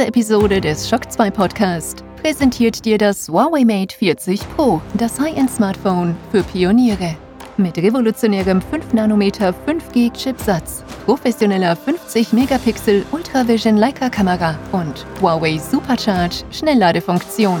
Diese Episode des Shock 2 Podcast präsentiert dir das Huawei Mate 40 Pro, das High-End-Smartphone für Pioniere. Mit revolutionärem 5 nm 5G Chipsatz, professioneller 50 Megapixel Ultravision Leica Kamera und Huawei Supercharge Schnellladefunktion.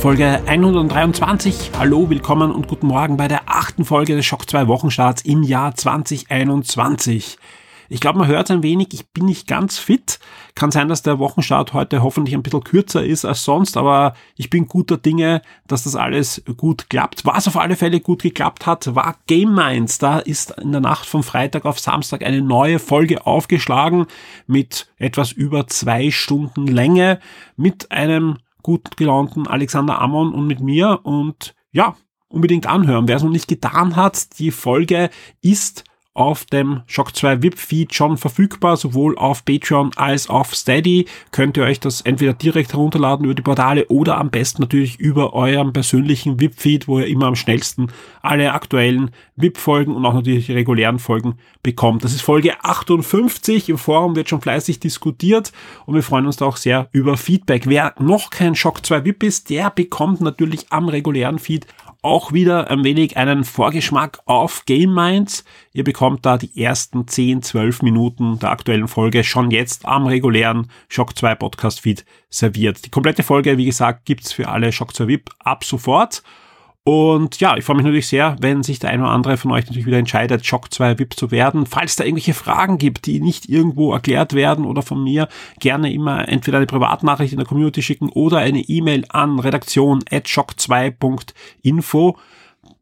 Folge 123. Hallo, willkommen und guten Morgen bei der achten Folge des Schock 2 Wochenstarts im Jahr 2021. Ich glaube, man hört ein wenig, ich bin nicht ganz fit. Kann sein, dass der Wochenstart heute hoffentlich ein bisschen kürzer ist als sonst, aber ich bin guter Dinge, dass das alles gut klappt. Was auf alle Fälle gut geklappt hat, war Game Minds. Da ist in der Nacht vom Freitag auf Samstag eine neue Folge aufgeschlagen mit etwas über zwei Stunden Länge mit einem gut gelaunten Alexander Ammon und mit mir und ja, unbedingt anhören. Wer es noch nicht getan hat, die Folge ist auf dem Shock 2 VIP Feed schon verfügbar, sowohl auf Patreon als auf Steady. Könnt ihr euch das entweder direkt herunterladen über die Portale oder am besten natürlich über euren persönlichen VIP Feed, wo ihr immer am schnellsten alle aktuellen VIP Folgen und auch natürlich die regulären Folgen bekommt. Das ist Folge 58. Im Forum wird schon fleißig diskutiert und wir freuen uns da auch sehr über Feedback. Wer noch kein Shock 2 VIP ist, der bekommt natürlich am regulären Feed auch wieder ein wenig einen Vorgeschmack auf Game Minds. Ihr bekommt da die ersten 10, 12 Minuten der aktuellen Folge schon jetzt am regulären Shock 2 Podcast Feed serviert. Die komplette Folge, wie gesagt, gibt's für alle Shock 2 VIP ab sofort. Und ja, ich freue mich natürlich sehr, wenn sich der eine oder andere von euch natürlich wieder entscheidet, Shock 2 VIP zu werden. Falls da irgendwelche Fragen gibt, die nicht irgendwo erklärt werden oder von mir, gerne immer entweder eine Privatnachricht in der Community schicken oder eine E-Mail an redaktion.shock2.info.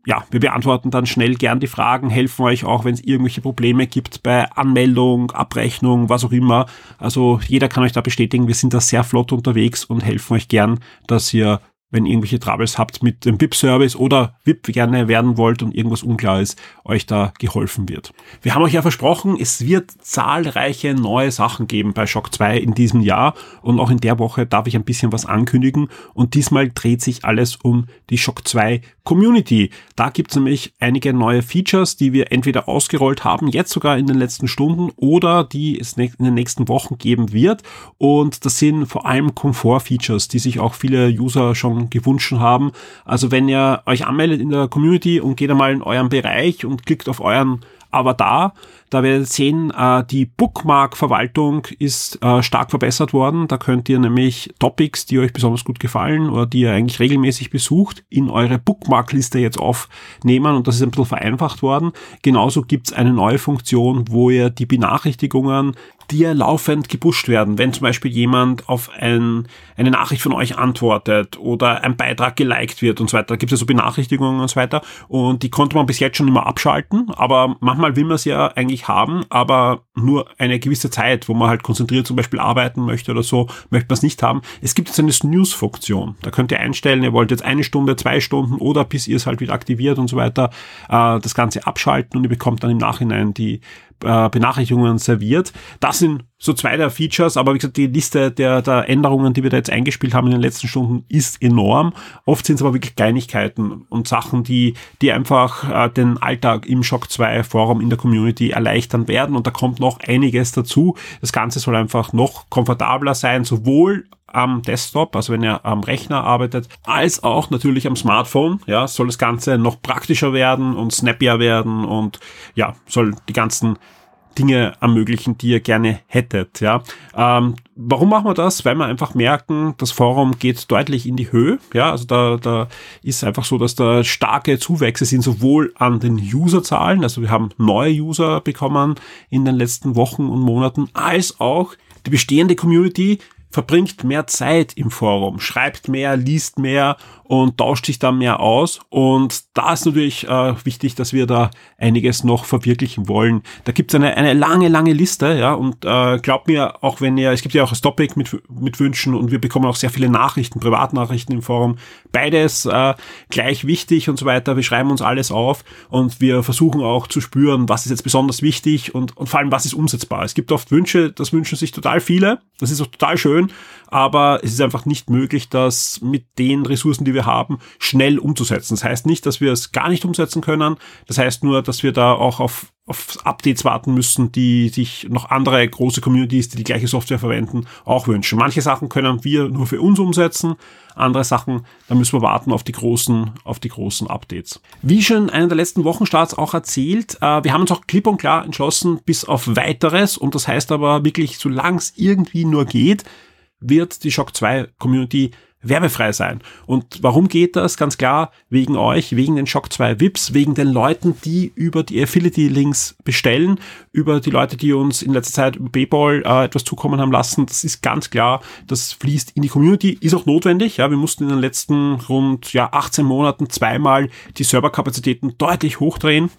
Ja, wir beantworten dann schnell gern die Fragen, helfen euch auch, wenn es irgendwelche Probleme gibt bei Anmeldung, Abrechnung, was auch immer. Also jeder kann euch da bestätigen, wir sind da sehr flott unterwegs und helfen euch gern, dass ihr wenn ihr irgendwelche Troubles habt mit dem VIP-Service oder VIP gerne werden wollt und irgendwas unklar ist, euch da geholfen wird. Wir haben euch ja versprochen, es wird zahlreiche neue Sachen geben bei Shock 2 in diesem Jahr und auch in der Woche darf ich ein bisschen was ankündigen und diesmal dreht sich alles um die Shock 2 Community. Da gibt es nämlich einige neue Features, die wir entweder ausgerollt haben, jetzt sogar in den letzten Stunden oder die es in den nächsten Wochen geben wird und das sind vor allem Komfort-Features, die sich auch viele User schon gewünscht haben. Also wenn ihr euch anmeldet in der Community und geht einmal in euren Bereich und klickt auf euren Avatar, da werdet ihr sehen, äh, die Bookmark-Verwaltung ist äh, stark verbessert worden. Da könnt ihr nämlich Topics, die euch besonders gut gefallen oder die ihr eigentlich regelmäßig besucht, in eure Bookmark-Liste jetzt aufnehmen und das ist ein bisschen vereinfacht worden. Genauso gibt's eine neue Funktion, wo ihr die Benachrichtigungen die ja laufend gepusht werden. Wenn zum Beispiel jemand auf ein, eine Nachricht von euch antwortet oder ein Beitrag geliked wird und so weiter, gibt es ja so Benachrichtigungen und so weiter und die konnte man bis jetzt schon immer abschalten, aber manchmal will man sie ja eigentlich haben, aber nur eine gewisse Zeit, wo man halt konzentriert zum Beispiel arbeiten möchte oder so, möchte man es nicht haben. Es gibt jetzt eine Snooze-Funktion. Da könnt ihr einstellen, ihr wollt jetzt eine Stunde, zwei Stunden oder bis ihr es halt wieder aktiviert und so weiter, äh, das Ganze abschalten und ihr bekommt dann im Nachhinein die äh, Benachrichtigungen serviert. Das sind so zwei der Features, aber wie gesagt, die Liste der, der Änderungen, die wir da jetzt eingespielt haben in den letzten Stunden, ist enorm. Oft sind es aber wirklich Kleinigkeiten und Sachen, die, die einfach äh, den Alltag im Shock 2 Forum in der Community erleichtern werden und da kommt noch einiges dazu. Das Ganze soll einfach noch komfortabler sein, sowohl am Desktop, also wenn ihr am Rechner arbeitet, als auch natürlich am Smartphone. Ja, soll das Ganze noch praktischer werden und snappier werden und ja, soll die ganzen Dinge ermöglichen, die ihr gerne hättet. Ja, ähm, warum machen wir das? Weil wir einfach merken, das Forum geht deutlich in die Höhe. Ja, also da, da ist einfach so, dass da starke Zuwächse sind, sowohl an den Userzahlen, also wir haben neue User bekommen in den letzten Wochen und Monaten, als auch die bestehende Community verbringt mehr Zeit im Forum, schreibt mehr, liest mehr und tauscht sich dann mehr aus. Und da ist natürlich äh, wichtig, dass wir da einiges noch verwirklichen wollen. Da gibt's eine, eine lange, lange Liste, ja, und äh, glaubt mir, auch wenn ihr, es gibt ja auch das Topic mit, mit Wünschen und wir bekommen auch sehr viele Nachrichten, Privatnachrichten im Forum. Beides äh, gleich wichtig und so weiter. Wir schreiben uns alles auf und wir versuchen auch zu spüren, was ist jetzt besonders wichtig und, und vor allem, was ist umsetzbar. Es gibt oft Wünsche, das wünschen sich total viele. Das ist auch total schön, aber es ist einfach nicht möglich, das mit den Ressourcen, die wir haben, schnell umzusetzen. Das heißt nicht, dass wir es gar nicht umsetzen können. Das heißt nur, dass wir da auch auf, auf Updates warten müssen, die sich noch andere große Communities, die die gleiche Software verwenden, auch wünschen. Manche Sachen können wir nur für uns umsetzen. Andere Sachen, da müssen wir warten auf die großen, auf die großen Updates. Wie schon in einer der letzten Wochenstarts auch erzählt, äh, wir haben uns auch klipp und klar entschlossen, bis auf weiteres, und das heißt aber wirklich, solange es irgendwie nur geht, wird die Shock 2 Community werbefrei sein. Und warum geht das? Ganz klar wegen euch, wegen den Shock 2 VIPs, wegen den Leuten, die über die Affiliate-Links bestellen, über die Leute, die uns in letzter Zeit über PayPal äh, etwas zukommen haben lassen. Das ist ganz klar, das fließt in die Community, ist auch notwendig. Ja, wir mussten in den letzten rund ja, 18 Monaten zweimal die Serverkapazitäten deutlich hochdrehen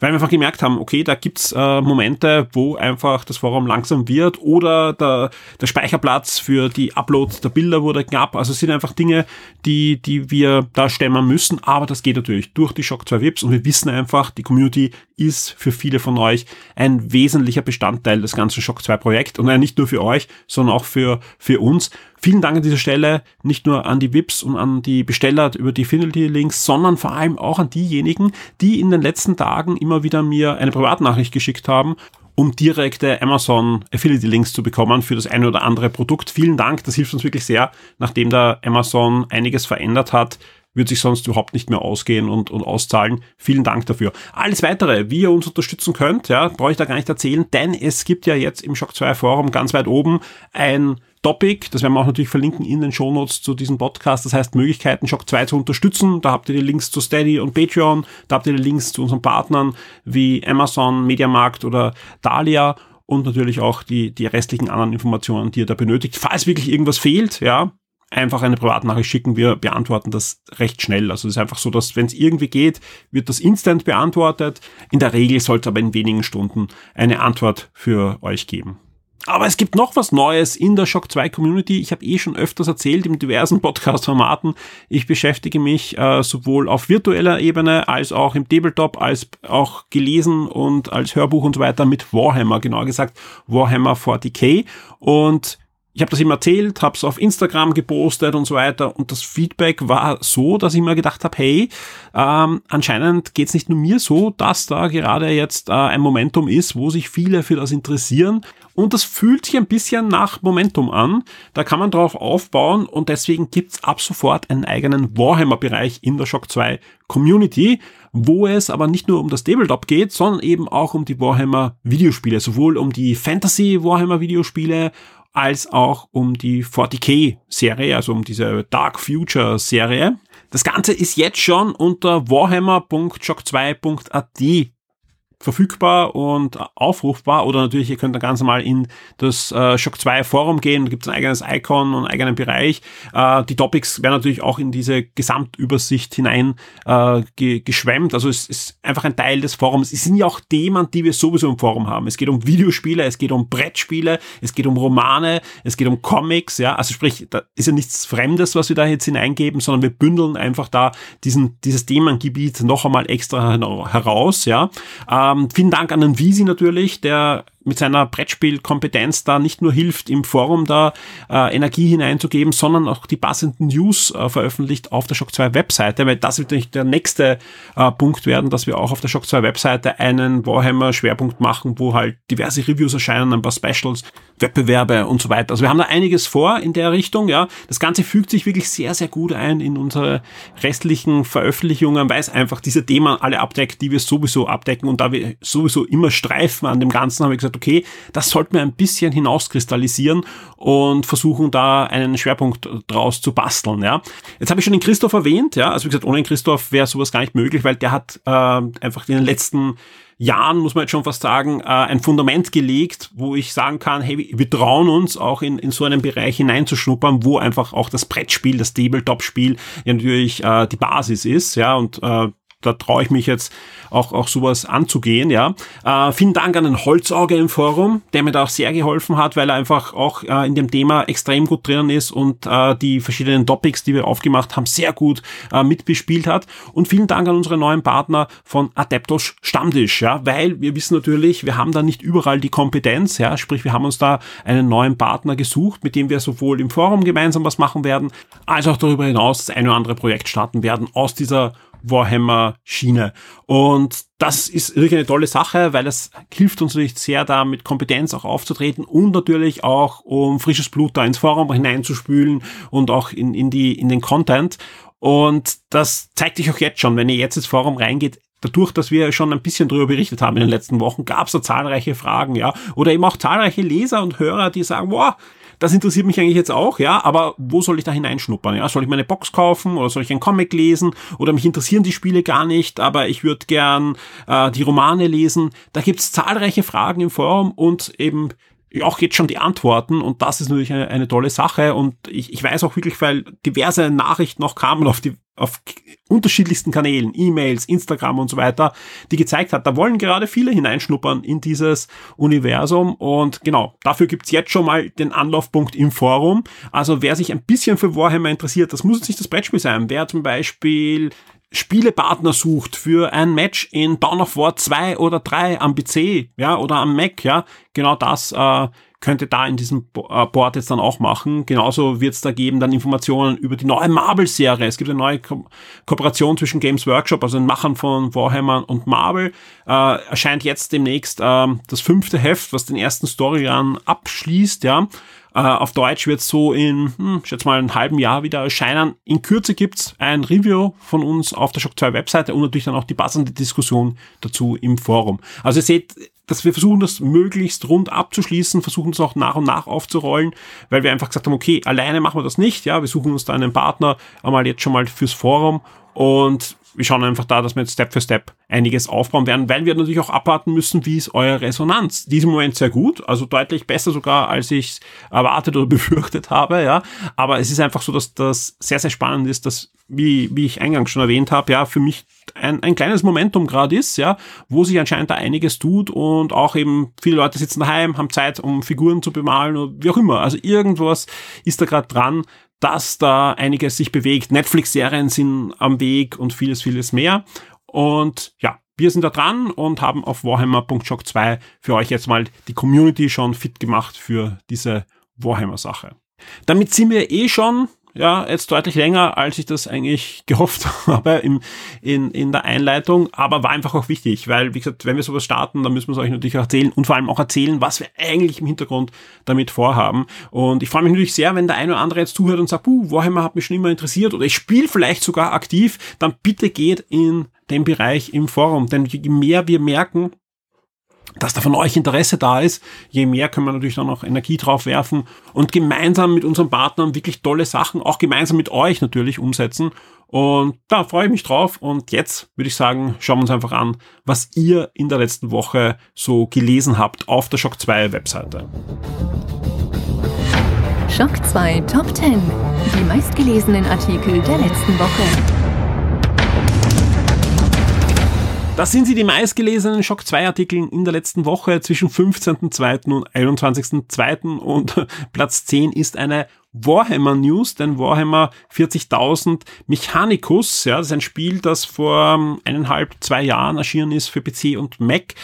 weil wir einfach gemerkt haben, okay, da gibt's äh, Momente, wo einfach das Forum langsam wird oder der, der Speicherplatz für die Upload der Bilder wurde knapp. Also es sind einfach Dinge, die, die wir da stemmen müssen, aber das geht natürlich durch die Shock 2 Vips und wir wissen einfach, die Community ist für viele von euch ein wesentlicher Bestandteil des ganzen Shock 2 Projekt und nicht nur für euch, sondern auch für, für uns. Vielen Dank an dieser Stelle nicht nur an die VIPs und an die Besteller über die Affinity-Links, sondern vor allem auch an diejenigen, die in den letzten Tagen immer wieder mir eine Privatnachricht geschickt haben um direkte Amazon Affiliate Links zu bekommen für das eine oder andere Produkt. Vielen Dank, das hilft uns wirklich sehr, nachdem da Amazon einiges verändert hat wird sich sonst überhaupt nicht mehr ausgehen und, und auszahlen. Vielen Dank dafür. Alles weitere, wie ihr uns unterstützen könnt, ja, brauche ich da gar nicht erzählen, denn es gibt ja jetzt im Shock 2 Forum ganz weit oben ein Topic, das werden wir auch natürlich verlinken in den Shownotes zu diesem Podcast, das heißt Möglichkeiten Shock 2 zu unterstützen. Da habt ihr die Links zu Steady und Patreon, da habt ihr die Links zu unseren Partnern wie Amazon, Mediamarkt oder Dahlia und natürlich auch die, die restlichen anderen Informationen, die ihr da benötigt. Falls wirklich irgendwas fehlt, ja, einfach eine Privatnachricht schicken, wir beantworten das recht schnell. Also es ist einfach so, dass wenn es irgendwie geht, wird das instant beantwortet. In der Regel soll es aber in wenigen Stunden eine Antwort für euch geben. Aber es gibt noch was Neues in der Shock 2 Community. Ich habe eh schon öfters erzählt in diversen Podcast-Formaten. Ich beschäftige mich äh, sowohl auf virtueller Ebene als auch im Tabletop, als auch gelesen und als Hörbuch und so weiter mit Warhammer, genauer gesagt Warhammer 40k. Und ich habe das ihm erzählt, habe es auf Instagram gepostet und so weiter und das Feedback war so, dass ich mir gedacht habe, hey, ähm, anscheinend geht's nicht nur mir so, dass da gerade jetzt äh, ein Momentum ist, wo sich viele für das interessieren und das fühlt sich ein bisschen nach Momentum an. Da kann man drauf aufbauen und deswegen gibt's ab sofort einen eigenen Warhammer-Bereich in der Shock 2 Community, wo es aber nicht nur um das Tabletop geht, sondern eben auch um die Warhammer Videospiele, sowohl um die Fantasy Warhammer Videospiele als auch um die 40k-Serie, also um diese Dark Future-Serie. Das Ganze ist jetzt schon unter warhammer.shock2.at verfügbar und aufrufbar oder natürlich ihr könnt da ganz normal in das äh, Shock 2 Forum gehen, da gibt es ein eigenes Icon und einen eigenen Bereich. Äh, die Topics werden natürlich auch in diese Gesamtübersicht hinein äh, ge geschwemmt, also es ist einfach ein Teil des Forums. Es sind ja auch Themen, die wir sowieso im Forum haben. Es geht um Videospiele, es geht um Brettspiele, es geht um Romane, es geht um Comics, ja, also sprich, da ist ja nichts Fremdes, was wir da jetzt hineingeben, sondern wir bündeln einfach da diesen, dieses Themengebiet noch einmal extra heraus, ja. Äh, ähm, vielen Dank an den Visi natürlich, der mit seiner Brettspielkompetenz da nicht nur hilft, im Forum da äh, Energie hineinzugeben, sondern auch die passenden News äh, veröffentlicht auf der Shock 2 Webseite, weil das wird natürlich der nächste äh, Punkt werden, dass wir auch auf der Shock 2 Webseite einen Warhammer Schwerpunkt machen, wo halt diverse Reviews erscheinen, ein paar Specials, Wettbewerbe und so weiter. Also wir haben da einiges vor in der Richtung, ja. Das Ganze fügt sich wirklich sehr, sehr gut ein in unsere restlichen Veröffentlichungen, weil es einfach diese Themen alle abdeckt, die wir sowieso abdecken und da wir sowieso immer streifen an dem Ganzen, haben wir gesagt, gesagt, okay, das sollten wir ein bisschen hinauskristallisieren und versuchen da einen Schwerpunkt draus zu basteln, ja. Jetzt habe ich schon den Christoph erwähnt, ja, also wie gesagt, ohne den Christoph wäre sowas gar nicht möglich, weil der hat äh, einfach in den letzten Jahren, muss man jetzt schon fast sagen, äh, ein Fundament gelegt, wo ich sagen kann, hey, wir trauen uns auch in, in so einen Bereich hineinzuschnuppern, wo einfach auch das Brettspiel, das Tabletop-Spiel ja natürlich äh, die Basis ist, ja, und äh, da traue ich mich jetzt auch, auch sowas anzugehen, ja. Äh, vielen Dank an den Holzauge im Forum, der mir da auch sehr geholfen hat, weil er einfach auch äh, in dem Thema extrem gut drin ist und äh, die verschiedenen Topics, die wir aufgemacht haben, sehr gut äh, mitbespielt hat. Und vielen Dank an unsere neuen Partner von Adeptos Stammtisch, ja, weil wir wissen natürlich, wir haben da nicht überall die Kompetenz, ja, sprich, wir haben uns da einen neuen Partner gesucht, mit dem wir sowohl im Forum gemeinsam was machen werden, als auch darüber hinaus das eine oder andere Projekt starten werden aus dieser Warhammer Schiene. Und das ist wirklich eine tolle Sache, weil es hilft uns natürlich sehr, da mit Kompetenz auch aufzutreten und natürlich auch, um frisches Blut da ins Forum hineinzuspülen und auch in, in, die, in den Content. Und das zeigt sich auch jetzt schon, wenn ihr jetzt ins Forum reingeht, dadurch, dass wir schon ein bisschen darüber berichtet haben in den letzten Wochen, gab es da zahlreiche Fragen, ja, oder eben auch zahlreiche Leser und Hörer, die sagen, wow, das interessiert mich eigentlich jetzt auch, ja, aber wo soll ich da hineinschnuppern? Ja, soll ich meine Box kaufen oder soll ich einen Comic lesen oder mich interessieren die Spiele gar nicht, aber ich würde gern äh, die Romane lesen. Da gibt's zahlreiche Fragen im Forum und eben auch jetzt schon die Antworten und das ist natürlich eine, eine tolle Sache und ich, ich weiß auch wirklich, weil diverse Nachrichten noch kamen auf die auf unterschiedlichsten Kanälen, E-Mails, Instagram und so weiter, die gezeigt hat, da wollen gerade viele hineinschnuppern in dieses Universum und genau, dafür gibt's jetzt schon mal den Anlaufpunkt im Forum. Also wer sich ein bisschen für Warhammer interessiert, das muss jetzt nicht das Brettspiel sein, wer zum Beispiel Spielepartner sucht für ein Match in Dawn of War 2 oder 3 am PC, ja, oder am Mac, ja, genau das äh, könnte da in diesem äh, Board jetzt dann auch machen. Genauso wird es da geben dann Informationen über die neue Marvel-Serie. Es gibt eine neue Ko Kooperation zwischen Games Workshop, also den Machern von Warhammer und Marvel. Äh, erscheint jetzt demnächst äh, das fünfte Heft, was den ersten Story-Run abschließt, ja. Äh, auf Deutsch wird so in, hm, schätze mal, einem halben Jahr wieder erscheinen. In Kürze gibt's ein Review von uns auf der Shock 2 Webseite und natürlich dann auch die passende Diskussion dazu im Forum. Also ihr seht, dass wir versuchen, das möglichst rund abzuschließen, versuchen es auch nach und nach aufzurollen, weil wir einfach gesagt haben, okay, alleine machen wir das nicht, ja, wir suchen uns da einen Partner einmal jetzt schon mal fürs Forum und wir schauen einfach da, dass wir jetzt Step für Step einiges aufbauen werden, weil wir natürlich auch abwarten müssen, wie ist eure Resonanz. Diesem Moment sehr gut, also deutlich besser sogar, als ich erwartet oder befürchtet habe, ja. Aber es ist einfach so, dass das sehr, sehr spannend ist, dass, wie, wie ich eingangs schon erwähnt habe, ja, für mich ein, ein kleines Momentum gerade ist, ja, wo sich anscheinend da einiges tut und auch eben viele Leute sitzen daheim, haben Zeit, um Figuren zu bemalen oder wie auch immer. Also irgendwas ist da gerade dran, dass da einiges sich bewegt. Netflix-Serien sind am Weg und vieles, vieles mehr. Und ja, wir sind da dran und haben auf Warhammer.shock 2 für euch jetzt mal die Community schon fit gemacht für diese Warhammer-Sache. Damit sind wir eh schon ja, jetzt deutlich länger, als ich das eigentlich gehofft habe im, in, in der Einleitung, aber war einfach auch wichtig, weil, wie gesagt, wenn wir sowas starten, dann müssen wir es euch natürlich auch erzählen und vor allem auch erzählen, was wir eigentlich im Hintergrund damit vorhaben. Und ich freue mich natürlich sehr, wenn der eine oder andere jetzt zuhört und sagt, puh, Warhammer hat mich schon immer interessiert oder ich spiele vielleicht sogar aktiv, dann bitte geht in den Bereich im Forum, denn je mehr wir merken, dass da von euch Interesse da ist, je mehr können wir natürlich dann auch Energie drauf werfen und gemeinsam mit unseren Partnern wirklich tolle Sachen, auch gemeinsam mit euch natürlich umsetzen. Und da freue ich mich drauf. Und jetzt würde ich sagen, schauen wir uns einfach an, was ihr in der letzten Woche so gelesen habt auf der Shock 2 Webseite. Shock 2 Top 10. Die meistgelesenen Artikel der letzten Woche. Das sind sie, die meistgelesenen Shock 2 Artikel in der letzten Woche zwischen 15.2. und 21.2. Und Platz 10 ist eine Warhammer News, denn Warhammer 40.000 Mechanicus, ja, das ist ein Spiel, das vor eineinhalb, zwei Jahren erschienen ist für PC und Mac,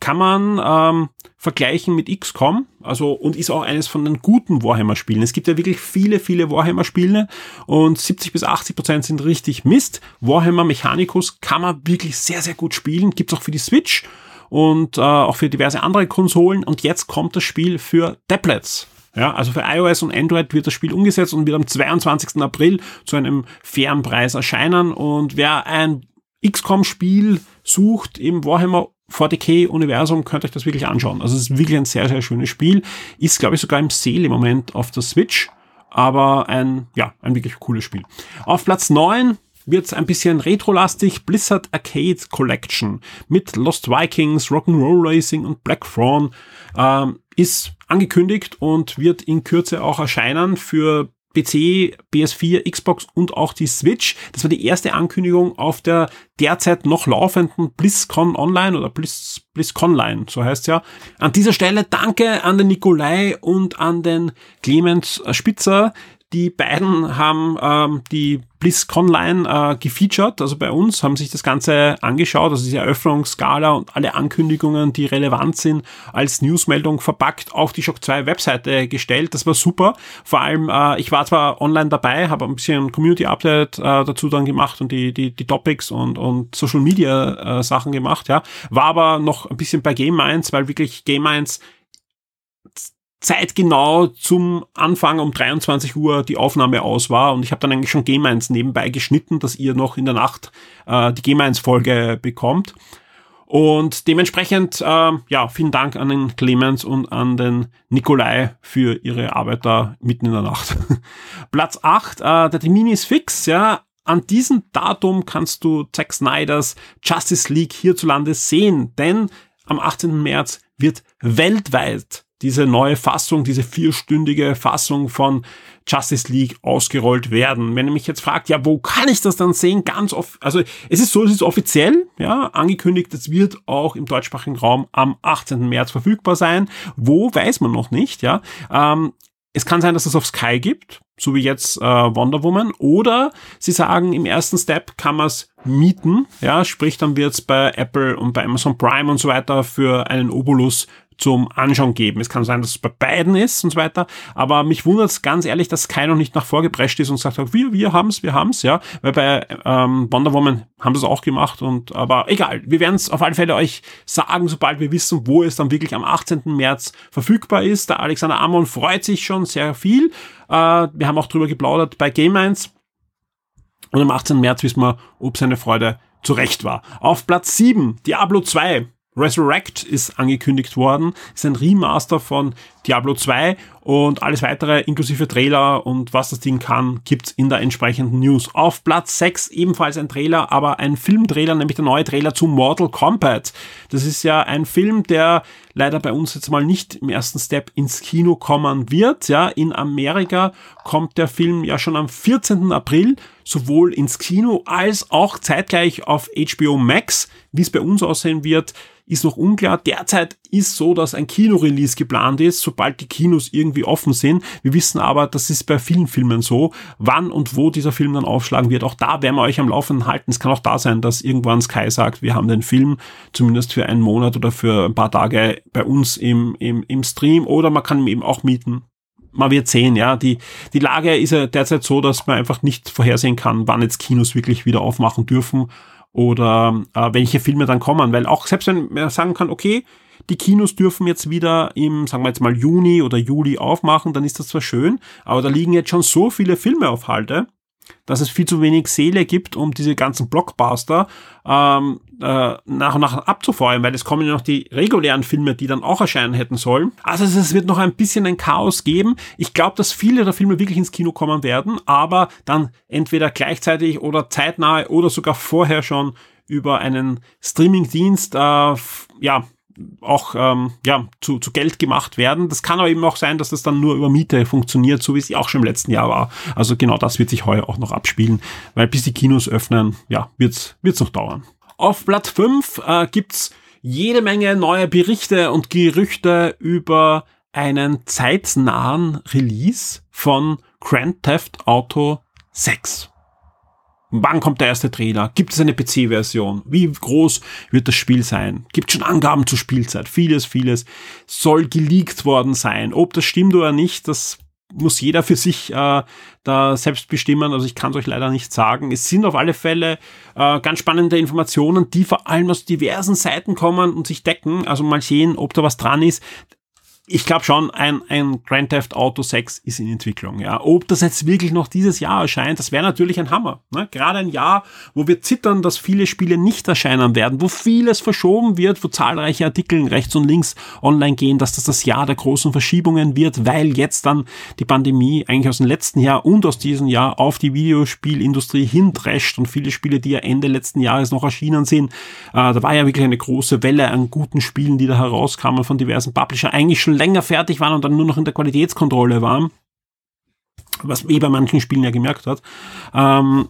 kann man ähm, vergleichen mit XCOM, also und ist auch eines von den guten Warhammer-Spielen. Es gibt ja wirklich viele, viele Warhammer-Spiele und 70 bis 80 Prozent sind richtig Mist. Warhammer Mechanicus kann man wirklich sehr, sehr gut spielen. Gibt's auch für die Switch und äh, auch für diverse andere Konsolen. Und jetzt kommt das Spiel für Tablets. Ja, also für iOS und Android wird das Spiel umgesetzt und wird am 22. April zu einem fairen Preis erscheinen. Und wer ein XCOM-Spiel sucht im Warhammer 40k-Universum, könnt euch das wirklich anschauen. Also es ist wirklich ein sehr, sehr schönes Spiel. Ist, glaube ich, sogar im Sale im Moment auf der Switch. Aber ein, ja, ein wirklich cooles Spiel. Auf Platz 9 wird's ein bisschen retrolastig. Blizzard Arcade Collection mit Lost Vikings, Rock'n'Roll Racing und Black Thrawn ähm, ist angekündigt und wird in Kürze auch erscheinen für PC, PS4, Xbox und auch die Switch. Das war die erste Ankündigung auf der derzeit noch laufenden BlizzCon Online oder Blizz, so heißt ja. An dieser Stelle danke an den Nikolai und an den Clemens Spitzer, die beiden haben ähm, die BlizzConline äh, gefeatured, also bei uns, haben sich das Ganze angeschaut, also die Eröffnungsskala und alle Ankündigungen, die relevant sind, als Newsmeldung verpackt auf die Shock 2 Webseite gestellt. Das war super. Vor allem, äh, ich war zwar online dabei, habe ein bisschen Community Update äh, dazu dann gemacht und die, die, die Topics und, und Social Media äh, Sachen gemacht, ja. War aber noch ein bisschen bei Game 1, weil wirklich Game 1 zeitgenau zum Anfang um 23 Uhr die Aufnahme aus war und ich habe dann eigentlich schon Game 1 nebenbei geschnitten, dass ihr noch in der Nacht äh, die Game 1 Folge bekommt. Und dementsprechend, äh, ja, vielen Dank an den Clemens und an den Nikolai für ihre Arbeit da mitten in der Nacht. Platz 8, äh, der Termin ist fix, ja. An diesem Datum kannst du Zack Snyders Justice League hierzulande sehen, denn am 18. März wird weltweit diese neue Fassung, diese vierstündige Fassung von Justice League ausgerollt werden. Wenn ihr mich jetzt fragt, ja, wo kann ich das dann sehen? Ganz oft, also es ist so, es ist offiziell, ja, angekündigt, es wird auch im deutschsprachigen Raum am 18. März verfügbar sein. Wo, weiß man noch nicht, ja. Ähm, es kann sein, dass es auf Sky gibt, so wie jetzt äh, Wonder Woman, oder sie sagen, im ersten Step kann man es mieten, ja, sprich dann wird es bei Apple und bei Amazon Prime und so weiter für einen Obolus zum Anschauen geben. Es kann sein, dass es bei beiden ist und so weiter, aber mich wundert es ganz ehrlich, dass Sky noch nicht nach vorgeprescht ist und sagt, wir, wir haben's, wir haben's, ja, weil bei ähm, Wonder Woman haben sie es auch gemacht und aber egal, wir werden es auf alle Fälle euch sagen, sobald wir wissen, wo es dann wirklich am 18. März verfügbar ist. Der Alexander Amon freut sich schon sehr viel. Äh, wir haben auch drüber geplaudert bei Game 1 und am 18. März wissen wir, ob seine Freude zurecht war. Auf Platz 7, Diablo 2. Resurrect ist angekündigt worden, ist ein Remaster von Diablo 2 und alles weitere inklusive Trailer und was das Ding kann, gibt's in der entsprechenden News. Auf Platz 6 ebenfalls ein Trailer, aber ein Filmtrailer, nämlich der neue Trailer zu Mortal Kombat. Das ist ja ein Film, der leider bei uns jetzt mal nicht im ersten Step ins Kino kommen wird. Ja, in Amerika kommt der Film ja schon am 14. April sowohl ins Kino als auch zeitgleich auf HBO Max. Wie es bei uns aussehen wird, ist noch unklar. Derzeit ist so, dass ein Kinorelease geplant ist, sobald die Kinos irgendwie offen sind. Wir wissen aber, das ist bei vielen Filmen so. Wann und wo dieser Film dann aufschlagen wird, auch da werden wir euch am Laufenden halten. Es kann auch da sein, dass irgendwann Sky sagt, wir haben den Film zumindest für einen Monat oder für ein paar Tage bei uns im, im, im Stream oder man kann ihn eben auch mieten man wird sehen, ja. Die, die Lage ist ja derzeit so, dass man einfach nicht vorhersehen kann, wann jetzt Kinos wirklich wieder aufmachen dürfen oder äh, welche Filme dann kommen, weil auch selbst wenn man sagen kann, okay, die Kinos dürfen jetzt wieder im, sagen wir jetzt mal Juni oder Juli aufmachen, dann ist das zwar schön, aber da liegen jetzt schon so viele Filme auf Halte, dass es viel zu wenig Seele gibt, um diese ganzen Blockbuster ähm, äh, nach und nach abzufeuern, weil es kommen ja noch die regulären Filme, die dann auch erscheinen hätten sollen. Also es wird noch ein bisschen ein Chaos geben. Ich glaube, dass viele der Filme wirklich ins Kino kommen werden, aber dann entweder gleichzeitig oder zeitnahe oder sogar vorher schon über einen Streamingdienst äh, ja auch ähm, ja, zu, zu Geld gemacht werden. Das kann aber eben auch sein, dass das dann nur über Miete funktioniert, so wie es auch schon im letzten Jahr war. Also genau das wird sich heuer auch noch abspielen, weil bis die Kinos öffnen, ja, wird's wird's noch dauern. Auf Blatt 5 äh, gibt's jede Menge neue Berichte und Gerüchte über einen zeitnahen Release von Grand Theft Auto 6. Wann kommt der erste Trailer? Gibt es eine PC-Version? Wie groß wird das Spiel sein? Gibt schon Angaben zur Spielzeit? Vieles, vieles soll geleakt worden sein. Ob das stimmt oder nicht, das muss jeder für sich äh, da selbst bestimmen. Also ich kann es euch leider nicht sagen. Es sind auf alle Fälle äh, ganz spannende Informationen, die vor allem aus diversen Seiten kommen und sich decken. Also mal sehen, ob da was dran ist ich glaube schon, ein, ein Grand Theft Auto 6 ist in Entwicklung. Ja, ob das jetzt wirklich noch dieses Jahr erscheint, das wäre natürlich ein Hammer. Ne? Gerade ein Jahr, wo wir zittern, dass viele Spiele nicht erscheinen werden, wo vieles verschoben wird, wo zahlreiche Artikel rechts und links online gehen, dass das das Jahr der großen Verschiebungen wird, weil jetzt dann die Pandemie eigentlich aus dem letzten Jahr und aus diesem Jahr auf die Videospielindustrie hindrescht und viele Spiele, die ja Ende letzten Jahres noch erschienen sind, äh, da war ja wirklich eine große Welle an guten Spielen, die da herauskamen von diversen Publisher, eigentlich schon länger fertig waren und dann nur noch in der Qualitätskontrolle waren, was eh bei manchen Spielen ja gemerkt hat, ähm,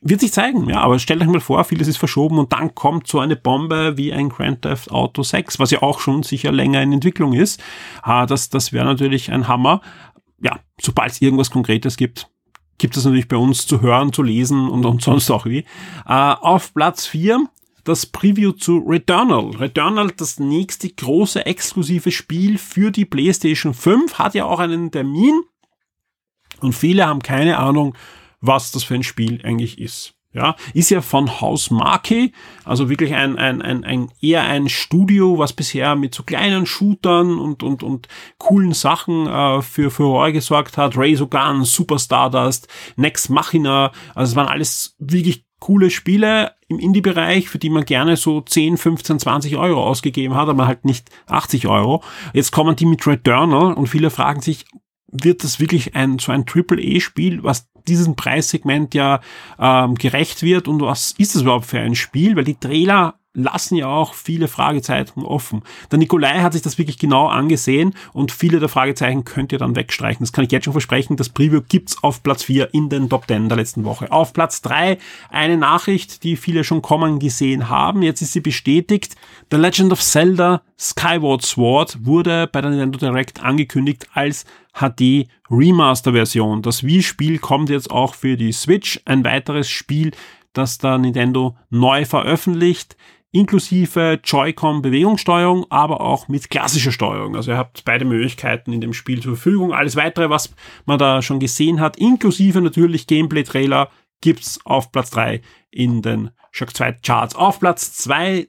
wird sich zeigen, ja, aber stellt euch mal vor, vieles ist verschoben und dann kommt so eine Bombe wie ein Grand Theft Auto 6, was ja auch schon sicher länger in Entwicklung ist. Ah, das, das wäre natürlich ein Hammer. Ja, sobald es irgendwas Konkretes gibt, gibt es natürlich bei uns zu hören, zu lesen und, und sonst auch wie. Äh, auf Platz 4 das Preview zu Returnal. Returnal, das nächste große exklusive Spiel für die PlayStation 5, hat ja auch einen Termin und viele haben keine Ahnung, was das für ein Spiel eigentlich ist. Ja, ist ja von Haus Marke, also wirklich ein, ein, ein, ein eher ein Studio, was bisher mit so kleinen Shootern und, und, und coolen Sachen äh, für Furore gesorgt hat. Razorgun, Super Stardust, Next Machina, also es waren alles wirklich coole Spiele im Indie-Bereich, für die man gerne so 10, 15, 20 Euro ausgegeben hat, aber halt nicht 80 Euro. Jetzt kommen die mit Returnal und viele fragen sich, wird das wirklich ein so ein Triple-A-Spiel, was diesem Preissegment ja ähm, gerecht wird und was ist das überhaupt für ein Spiel? Weil die Trailer lassen ja auch viele Fragezeichen offen. Der Nikolai hat sich das wirklich genau angesehen und viele der Fragezeichen könnt ihr dann wegstreichen. Das kann ich jetzt schon versprechen. Das Preview gibt's auf Platz 4 in den Top 10 der letzten Woche. Auf Platz 3 eine Nachricht, die viele schon kommen gesehen haben. Jetzt ist sie bestätigt. The Legend of Zelda Skyward Sword wurde bei der Nintendo Direct angekündigt als HD Remaster Version. Das Wii-Spiel kommt jetzt auch für die Switch. Ein weiteres Spiel, das da Nintendo neu veröffentlicht inklusive Joy-Con Bewegungssteuerung, aber auch mit klassischer Steuerung. Also ihr habt beide Möglichkeiten in dem Spiel zur Verfügung. Alles weitere, was man da schon gesehen hat, inklusive natürlich Gameplay-Trailer, gibt's auf Platz 3 in den Shock 2 Charts. Auf Platz 2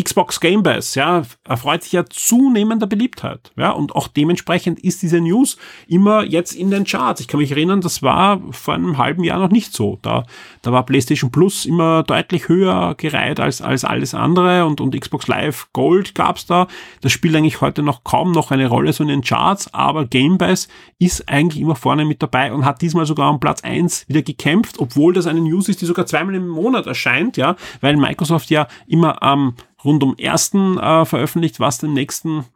Xbox Game Pass, ja, erfreut sich ja zunehmender Beliebtheit, ja, und auch dementsprechend ist diese News immer jetzt in den Charts. Ich kann mich erinnern, das war vor einem halben Jahr noch nicht so. Da, da war PlayStation Plus immer deutlich höher gereiht als, als alles andere und, und Xbox Live Gold gab's da. Das spielt eigentlich heute noch kaum noch eine Rolle so in den Charts, aber Game Pass ist eigentlich immer vorne mit dabei und hat diesmal sogar am Platz eins wieder gekämpft, obwohl das eine News ist, die sogar zweimal im Monat erscheint, ja, weil Microsoft ja immer am ähm, rund um ersten äh, veröffentlicht, was den nächsten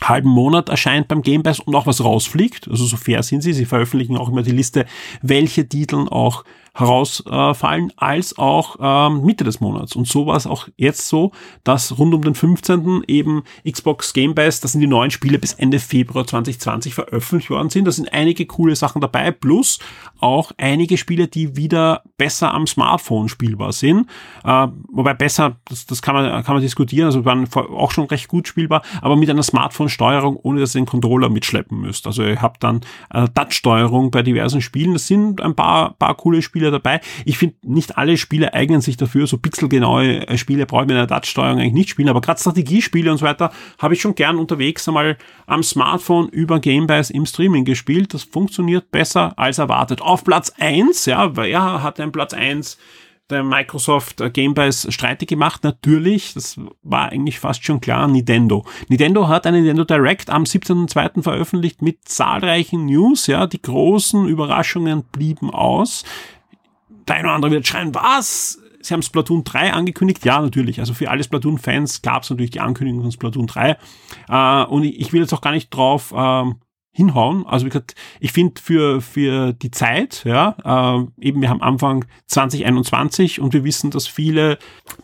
halben Monat erscheint beim Game Pass und auch was rausfliegt. Also so fair sind sie. Sie veröffentlichen auch immer die Liste, welche Titel auch herausfallen, als auch ähm, Mitte des Monats. Und so war es auch jetzt so, dass rund um den 15. eben Xbox Game Pass, das sind die neuen Spiele bis Ende Februar 2020 veröffentlicht worden sind. Da sind einige coole Sachen dabei, plus auch einige Spiele, die wieder besser am Smartphone spielbar sind. Äh, wobei besser, das, das kann, man, kann man diskutieren, also waren auch schon recht gut spielbar, aber mit einer Smartphone-Steuerung, ohne dass ihr den Controller mitschleppen müsst. Also ihr habt dann äh, Touch-Steuerung bei diversen Spielen. Das sind ein paar, paar coole Spiele Spieler dabei. Ich finde, nicht alle Spiele eignen sich dafür. So pixelgenaue äh, Spiele brauche ich mit einer Touchsteuerung eigentlich nicht spielen. Aber gerade Strategiespiele und so weiter habe ich schon gern unterwegs einmal am Smartphone über Gamebase im Streaming gespielt. Das funktioniert besser als erwartet. Auf Platz eins, ja, wer hat einen Platz eins? der Microsoft Game Pass streitig gemacht. Natürlich, das war eigentlich fast schon klar, Nintendo. Nintendo hat eine Nintendo Direct am 17.02. veröffentlicht mit zahlreichen News. Ja, die großen Überraschungen blieben aus der eine oder andere wird schreien, was? Sie haben Splatoon 3 angekündigt? Ja, natürlich. Also für alle Splatoon-Fans gab es natürlich die Ankündigung von Splatoon 3. Äh, und ich will jetzt auch gar nicht drauf ähm, hinhauen. Also wie gesagt, ich finde für, für die Zeit, ja, äh, eben wir haben Anfang 2021 und wir wissen, dass viele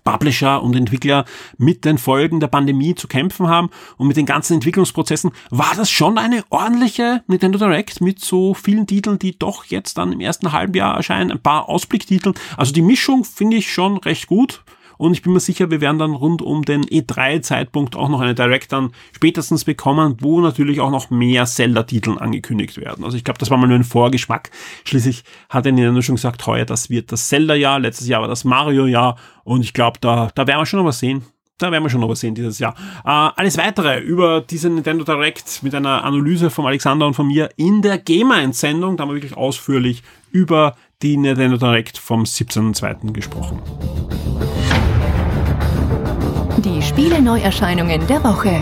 Publisher und Entwickler mit den Folgen der Pandemie zu kämpfen haben und mit den ganzen Entwicklungsprozessen, war das schon eine ordentliche Nintendo Direct mit so vielen Titeln, die doch jetzt dann im ersten halben Jahr erscheinen, ein paar Ausblicktiteln. Also die Mischung finde ich schon recht gut. Und ich bin mir sicher, wir werden dann rund um den E3-Zeitpunkt auch noch eine Direct dann spätestens bekommen, wo natürlich auch noch mehr Zelda-Titeln angekündigt werden. Also ich glaube, das war mal nur ein Vorgeschmack. Schließlich hat er Nintendo schon gesagt, heuer, das wird das Zelda-Jahr, letztes Jahr war das Mario-Jahr und ich glaube, da, da werden wir schon noch was sehen. da werden wir schon noch was sehen dieses Jahr. Äh, alles weitere über diesen Nintendo Direct mit einer Analyse von Alexander und von mir in der Gamer-Entsendung. Da haben wir wirklich ausführlich über die Nintendo Direct vom 17.02. gesprochen. Die Spiele-Neuerscheinungen der Woche.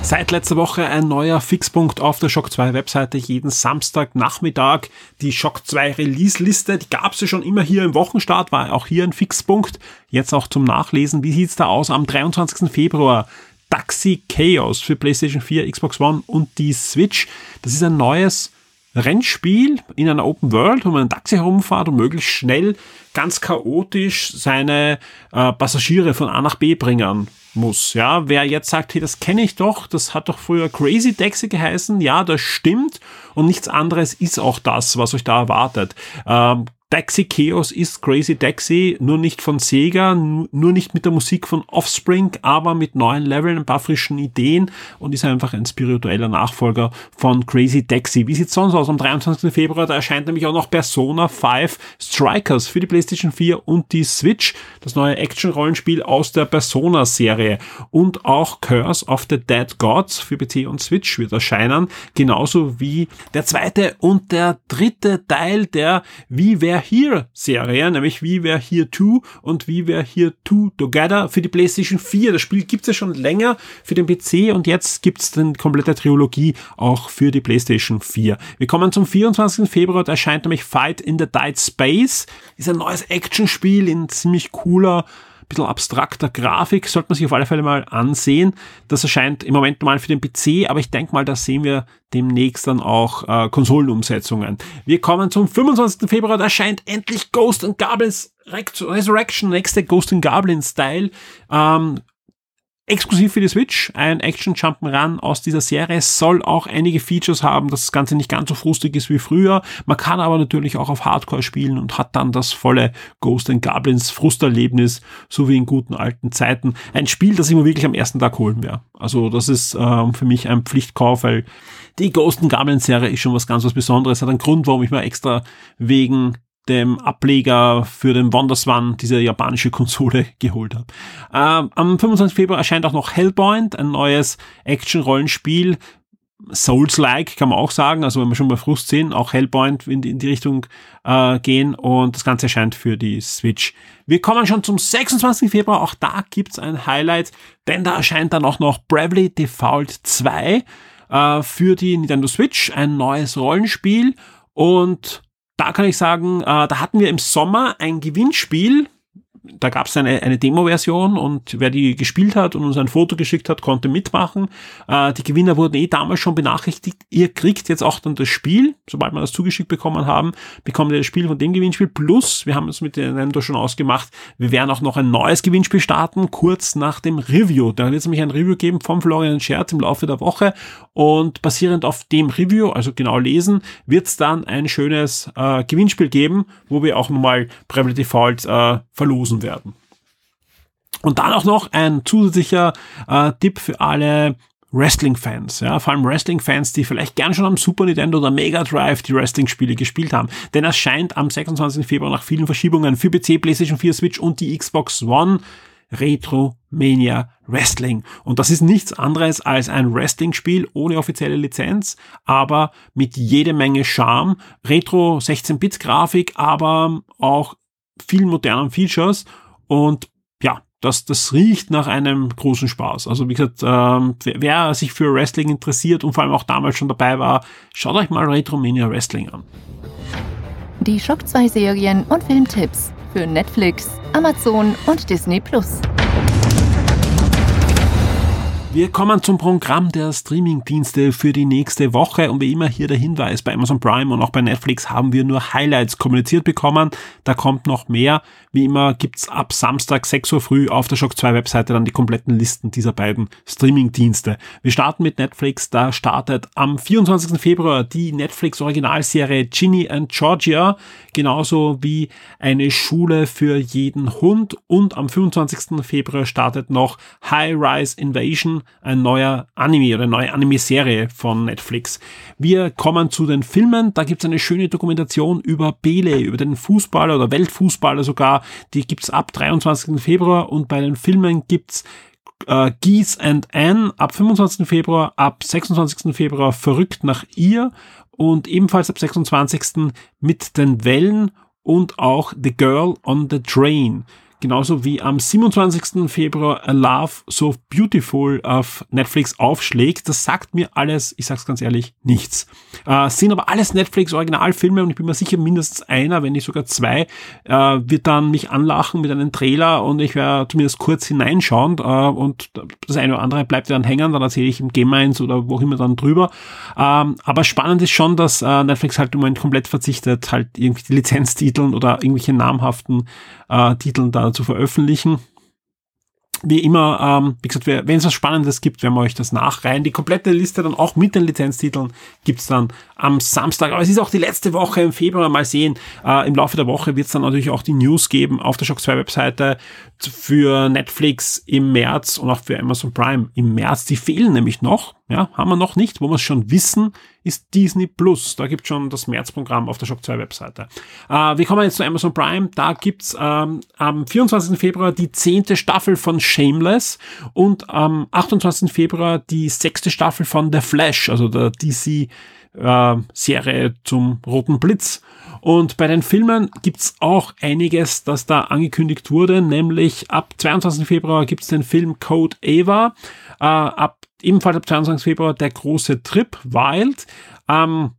Seit letzter Woche ein neuer Fixpunkt auf der Shock 2 Webseite. Jeden Samstagnachmittag die Shock 2 Release-Liste. Die gab es ja schon immer hier im Wochenstart, war auch hier ein Fixpunkt. Jetzt auch zum Nachlesen. Wie sieht's da aus am 23. Februar? Taxi Chaos für PlayStation 4, Xbox One und die Switch. Das ist ein neues Rennspiel in einer Open World, wo man ein Taxi herumfahrt und möglichst schnell, ganz chaotisch seine äh, Passagiere von A nach B bringen muss. Ja, wer jetzt sagt, hey, das kenne ich doch, das hat doch früher Crazy Taxi geheißen, ja, das stimmt und nichts anderes ist auch das, was euch da erwartet. Ähm, Taxi Chaos ist Crazy Taxi, nur nicht von Sega, nur nicht mit der Musik von Offspring, aber mit neuen Leveln, ein paar frischen Ideen und ist einfach ein spiritueller Nachfolger von Crazy Taxi. Wie sieht's sonst aus? Am 23. Februar, da erscheint nämlich auch noch Persona 5 Strikers für die PlayStation 4 und die Switch, das neue Action-Rollenspiel aus der Persona-Serie und auch Curse of the Dead Gods für PC und Switch wird erscheinen, genauso wie der zweite und der dritte Teil der Wie wer Here Serie, nämlich We Were Here 2 und We Were Here 2 Together für die PlayStation 4. Das Spiel gibt's ja schon länger für den PC und jetzt gibt's dann komplette Trilogie auch für die PlayStation 4. Wir kommen zum 24. Februar, da erscheint nämlich Fight in the Died Space. Ist ein neues Actionspiel in ziemlich cooler bisschen abstrakter Grafik, sollte man sich auf alle Fälle mal ansehen. Das erscheint im Moment mal für den PC, aber ich denke mal, da sehen wir demnächst dann auch äh, Konsolenumsetzungen. Wir kommen zum 25. Februar, da erscheint endlich Ghost and Goblins Resurrection, nächste Ghost and Goblins Style. Ähm, exklusiv für die Switch, ein Action Jump'n'Run aus dieser Serie, soll auch einige Features haben, dass das Ganze nicht ganz so frustig ist wie früher. Man kann aber natürlich auch auf Hardcore spielen und hat dann das volle Ghost and Goblins Frusterlebnis, so wie in guten alten Zeiten. Ein Spiel, das ich mir wirklich am ersten Tag holen werde. Also das ist ähm, für mich ein Pflichtkauf, weil die Ghost and Goblins Serie ist schon was ganz was Besonderes. Hat einen Grund, warum ich mir extra wegen dem Ableger für den Wonderswan, diese japanische Konsole, geholt habe. Ähm, am 25. Februar erscheint auch noch Hellpoint, ein neues Action-Rollenspiel. Souls-like kann man auch sagen, also wenn wir schon bei Frust sehen, auch Hellpoint in die, in die Richtung äh, gehen und das Ganze erscheint für die Switch. Wir kommen schon zum 26. Februar, auch da gibt's ein Highlight, denn da erscheint dann auch noch Bravely Default 2 äh, für die Nintendo Switch, ein neues Rollenspiel und da kann ich sagen, äh, da hatten wir im Sommer ein Gewinnspiel da gab es eine, eine Demo-Version und wer die gespielt hat und uns ein Foto geschickt hat, konnte mitmachen. Äh, die Gewinner wurden eh damals schon benachrichtigt. Ihr kriegt jetzt auch dann das Spiel, sobald wir das zugeschickt bekommen haben, bekommt ihr das Spiel von dem Gewinnspiel. Plus, wir haben es mit Nintendo schon ausgemacht, wir werden auch noch ein neues Gewinnspiel starten, kurz nach dem Review. Da wird es nämlich ein Review geben vom Florian Scherz im Laufe der Woche und basierend auf dem Review, also genau lesen, wird es dann ein schönes äh, Gewinnspiel geben, wo wir auch nochmal Bravely Default äh, verlosen gefunden werden. Und dann auch noch ein zusätzlicher äh, Tipp für alle Wrestling-Fans, ja, vor allem Wrestling-Fans, die vielleicht gern schon am Super Nintendo oder Mega Drive die Wrestling-Spiele gespielt haben. Denn es scheint am 26. Februar nach vielen Verschiebungen für PC, PlayStation 4, Switch und die Xbox One Retro Mania Wrestling. Und das ist nichts anderes als ein Wrestling-Spiel ohne offizielle Lizenz, aber mit jede Menge Charme. Retro 16-Bit-Grafik, aber auch vielen modernen Features und ja, das, das riecht nach einem großen Spaß. Also wie gesagt, ähm, wer sich für Wrestling interessiert und vor allem auch damals schon dabei war, schaut euch mal Retromania Wrestling an. Die Shock 2 Serien und Filmtipps für Netflix, Amazon und Disney Plus. Wir kommen zum Programm der Streamingdienste für die nächste Woche und wie immer hier der Hinweis, bei Amazon Prime und auch bei Netflix haben wir nur Highlights kommuniziert bekommen. Da kommt noch mehr. Wie immer gibt's ab Samstag 6 Uhr früh auf der Shock 2 Webseite dann die kompletten Listen dieser beiden Streamingdienste. Wir starten mit Netflix. Da startet am 24. Februar die Netflix Originalserie Ginny and Georgia, genauso wie eine Schule für jeden Hund und am 25. Februar startet noch High Rise Invasion ein neuer Anime oder eine neue Anime-Serie von Netflix. Wir kommen zu den Filmen. Da gibt's eine schöne Dokumentation über Bele, über den Fußballer oder Weltfußballer sogar. Die gibt's ab 23. Februar und bei den Filmen gibt's äh, Geese and Anne ab 25. Februar, ab 26. Februar Verrückt nach ihr und ebenfalls ab 26. mit den Wellen und auch The Girl on the Train genauso wie am 27. Februar A Love So Beautiful auf Netflix aufschlägt. Das sagt mir alles, ich sag's ganz ehrlich, nichts. Äh, sind aber alles Netflix-Originalfilme und ich bin mir sicher, mindestens einer, wenn nicht sogar zwei, äh, wird dann mich anlachen mit einem Trailer und ich werde zumindest kurz hineinschauen äh, und das eine oder andere bleibt dann hängen, dann erzähle ich im Game 1 oder wo immer dann drüber. Ähm, aber spannend ist schon, dass äh, Netflix halt im Moment komplett verzichtet, halt irgendwie die Lizenztiteln oder irgendwelche namhaften äh, Titeln da zu veröffentlichen. Wie immer, ähm, wie gesagt, wenn es was Spannendes gibt, werden wir euch das nachreihen. Die komplette Liste dann auch mit den Lizenztiteln gibt's dann am Samstag. Aber es ist auch die letzte Woche im Februar. Mal sehen. Äh, Im Laufe der Woche wird's dann natürlich auch die News geben auf der Shock 2 Webseite für Netflix im März und auch für Amazon Prime im März. Die fehlen nämlich noch. Ja, haben wir noch nicht. Wo wir es schon wissen, ist Disney Plus. Da gibt schon das Märzprogramm auf der Shop 2 Webseite. Äh, wir kommen jetzt zu Amazon Prime. Da gibt's ähm, am 24. Februar die zehnte Staffel von Shameless und am 28. Februar die sechste Staffel von The Flash, also der DC äh, Serie zum Roten Blitz. Und bei den Filmen gibt's auch einiges, das da angekündigt wurde, nämlich ab 22. Februar gibt's den Film Code Ava, äh, ab ebenfalls ab 22. Februar der große Trip Wild. Am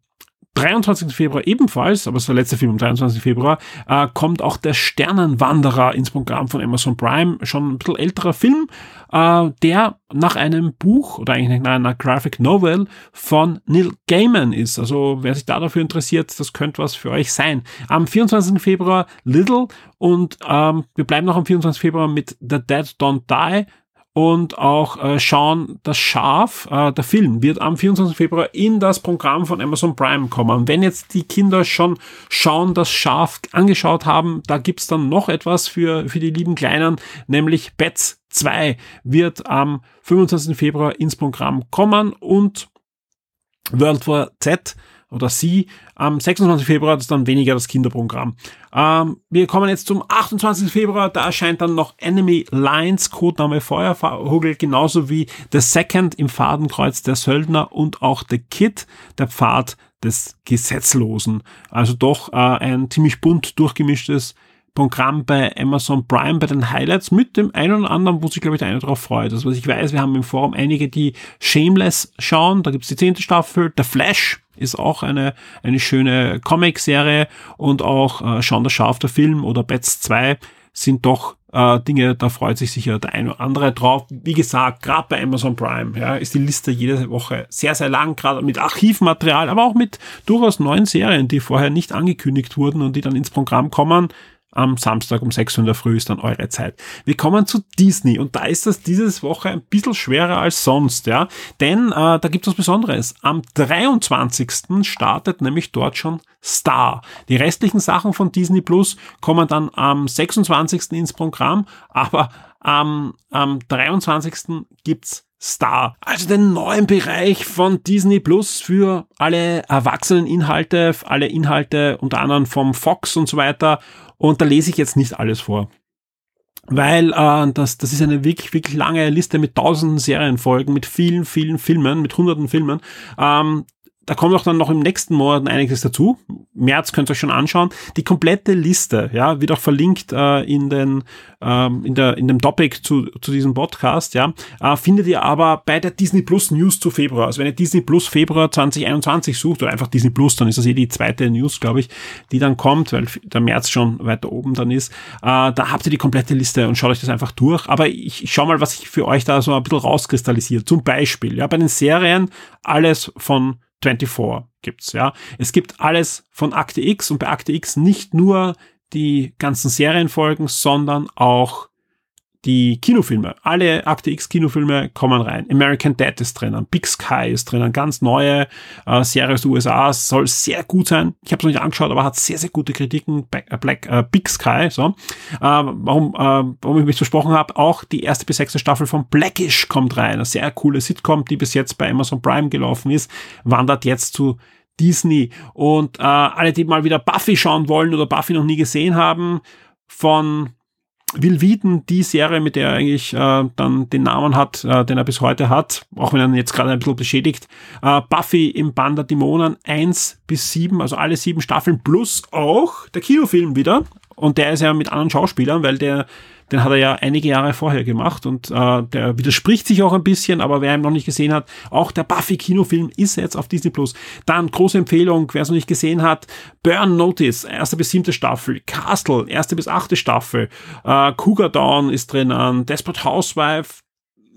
23. Februar ebenfalls, aber es war der letzte Film am 23. Februar, äh, kommt auch der Sternenwanderer ins Programm von Amazon Prime. Schon ein bisschen älterer Film, äh, der nach einem Buch oder eigentlich nach einer Graphic Novel von Neil Gaiman ist. Also wer sich da dafür interessiert, das könnte was für euch sein. Am 24. Februar Little und ähm, wir bleiben noch am 24. Februar mit The Dead Don't Die und auch äh, Schauen das Schaf, äh, der Film, wird am 24. Februar in das Programm von Amazon Prime kommen. Wenn jetzt die Kinder schon Schauen das Schaf angeschaut haben, da gibt's dann noch etwas für, für die lieben Kleinen, nämlich Bets 2 wird am 25. Februar ins Programm kommen und World War Z oder sie. Am 26. Februar das ist dann weniger das Kinderprogramm. Ähm, wir kommen jetzt zum 28. Februar. Da erscheint dann noch Enemy Lines, Codename Feuervogel, genauso wie The Second im Fadenkreuz der Söldner und auch The Kid, der Pfad des Gesetzlosen. Also doch äh, ein ziemlich bunt durchgemischtes Programm bei Amazon Prime bei den Highlights mit dem einen oder anderen, wo sich, glaube ich, der eine drauf freut. Also was ich weiß, wir haben im Forum einige, die Shameless schauen. Da gibt's die zehnte Staffel. The Flash ist auch eine, eine schöne Comic-Serie und auch äh, Schauen der Schaf, der Film oder Bats 2 sind doch äh, Dinge, da freut sich sicher der eine oder andere drauf. Wie gesagt, gerade bei Amazon Prime ja, ist die Liste jede Woche sehr, sehr lang, gerade mit Archivmaterial, aber auch mit durchaus neuen Serien, die vorher nicht angekündigt wurden und die dann ins Programm kommen am Samstag um 6 Uhr in der Früh ist dann eure Zeit. Wir kommen zu Disney und da ist das dieses Woche ein bisschen schwerer als sonst, ja, denn äh, da gibt es was Besonderes. Am 23. startet nämlich dort schon Star. Die restlichen Sachen von Disney Plus kommen dann am 26. ins Programm, aber am, am 23. gibt's Star, also den neuen Bereich von Disney Plus für alle Erwachseneninhalte, alle Inhalte unter anderem vom Fox und so weiter und da lese ich jetzt nicht alles vor. Weil äh, das, das ist eine wirklich, wirklich lange Liste mit tausenden Serienfolgen, mit vielen, vielen Filmen, mit hunderten Filmen. Ähm, da kommt auch dann noch im nächsten Monat einiges dazu. März könnt ihr euch schon anschauen. Die komplette Liste, ja, wird auch verlinkt äh, in den ähm, in der in dem Topic zu, zu diesem Podcast, ja, äh, findet ihr aber bei der Disney Plus News zu Februar. Also wenn ihr Disney Plus Februar 2021 sucht oder einfach Disney Plus, dann ist das eh die zweite News, glaube ich, die dann kommt, weil der März schon weiter oben dann ist. Äh, da habt ihr die komplette Liste und schaut euch das einfach durch. Aber ich, ich schau mal, was ich für euch da so ein bisschen rauskristallisiert. Zum Beispiel, ja, bei den Serien alles von 24 gibt's, ja. Es gibt alles von Akte X und bei Akte X nicht nur die ganzen Serienfolgen, sondern auch die Kinofilme, alle Akte X Kinofilme kommen rein. American Dad ist drinnen, Big Sky ist drinnen, ganz neue äh, Serie aus den USA, soll sehr gut sein. Ich habe es noch nicht angeschaut, aber hat sehr, sehr gute Kritiken. Black, äh, Black äh, Big Sky, so. Äh, warum, äh, warum ich mich versprochen habe, auch die erste bis sechste Staffel von Blackish kommt rein. Eine sehr coole Sitcom, die bis jetzt bei Amazon Prime gelaufen ist, wandert jetzt zu Disney. Und äh, alle, die mal wieder Buffy schauen wollen oder Buffy noch nie gesehen haben, von Will Wheaton, die Serie, mit der er eigentlich äh, dann den Namen hat, äh, den er bis heute hat, auch wenn er ihn jetzt gerade ein bisschen beschädigt. Äh, Buffy im Band der Dämonen 1 bis 7, also alle sieben Staffeln, plus auch der Kinofilm wieder. Und der ist ja mit anderen Schauspielern, weil der den hat er ja einige Jahre vorher gemacht und äh, der widerspricht sich auch ein bisschen, aber wer ihn noch nicht gesehen hat, auch der Buffy-Kinofilm ist jetzt auf Disney Plus. Dann große Empfehlung, wer es noch nicht gesehen hat, Burn Notice, erste bis siebte Staffel, Castle, erste bis achte Staffel, äh, Cougar Dawn ist drinnen, Desperate Housewife,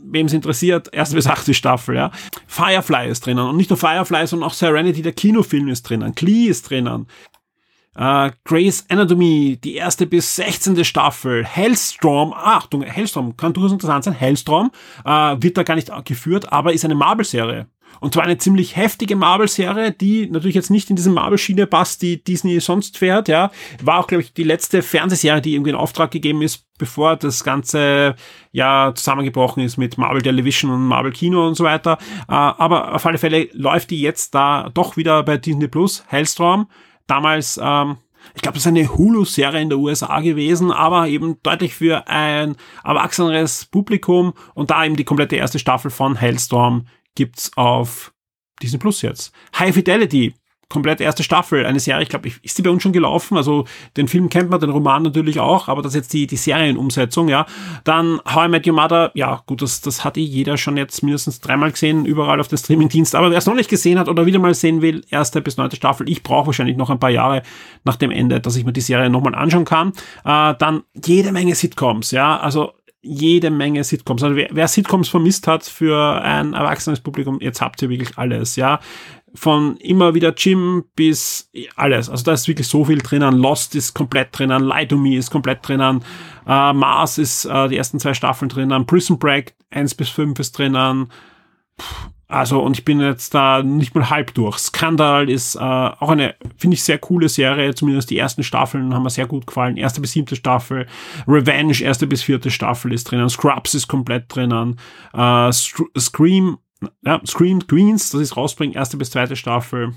wem es interessiert, erste bis achte Staffel, ja. Firefly ist drinnen. Und nicht nur Firefly, sondern auch Serenity, der Kinofilm ist drinnen. Glee ist drinnen. Uh, Grey's Anatomy, die erste bis 16. Staffel, Hellstrom, Achtung, Hellstrom, kann durchaus interessant sein, Hellstrom, uh, wird da gar nicht geführt, aber ist eine Marvel-Serie. Und zwar eine ziemlich heftige Marvel-Serie, die natürlich jetzt nicht in diese Marvel-Schiene passt, die Disney sonst fährt, ja. War auch, glaube ich, die letzte Fernsehserie, die irgendwie in Auftrag gegeben ist, bevor das Ganze ja zusammengebrochen ist mit Marvel Television und Marvel Kino und so weiter. Uh, aber auf alle Fälle läuft die jetzt da doch wieder bei Disney Plus, Hellstrom damals, ähm, ich glaube, das ist eine Hulu-Serie in der USA gewesen, aber eben deutlich für ein erwachseneres Publikum und da eben die komplette erste Staffel von Hellstorm gibt's auf Disney Plus jetzt. High Fidelity, komplett erste Staffel, eine Serie, ich glaube, ist die bei uns schon gelaufen, also den Film kennt man, den Roman natürlich auch, aber das ist jetzt die, die Serienumsetzung, ja. Dann How I Met Your Mother, ja gut, das, das hat eh jeder schon jetzt mindestens dreimal gesehen, überall auf dem Streamingdienst, aber wer es noch nicht gesehen hat oder wieder mal sehen will, erste bis neunte Staffel, ich brauche wahrscheinlich noch ein paar Jahre nach dem Ende, dass ich mir die Serie nochmal anschauen kann. Äh, dann jede Menge Sitcoms, ja, also jede Menge Sitcoms. Also wer, wer Sitcoms vermisst hat für ein erwachsenes Publikum, jetzt habt ihr wirklich alles, ja von immer wieder Jim bis alles. Also da ist wirklich so viel drinnen. Lost ist komplett drinnen, Lie to Me ist komplett drinnen, äh, Mars ist äh, die ersten zwei Staffeln drinnen, Prison Break 1 bis 5 ist drinnen. Also, und ich bin jetzt da nicht mal halb durch. Skandal ist äh, auch eine, finde ich, sehr coole Serie. Zumindest die ersten Staffeln haben mir sehr gut gefallen. Erste bis siebte Staffel. Revenge, erste bis vierte Staffel ist drinnen. Scrubs ist komplett drinnen. Äh, Scream ja, Scream Queens, das ist rausbringen, erste bis zweite Staffel.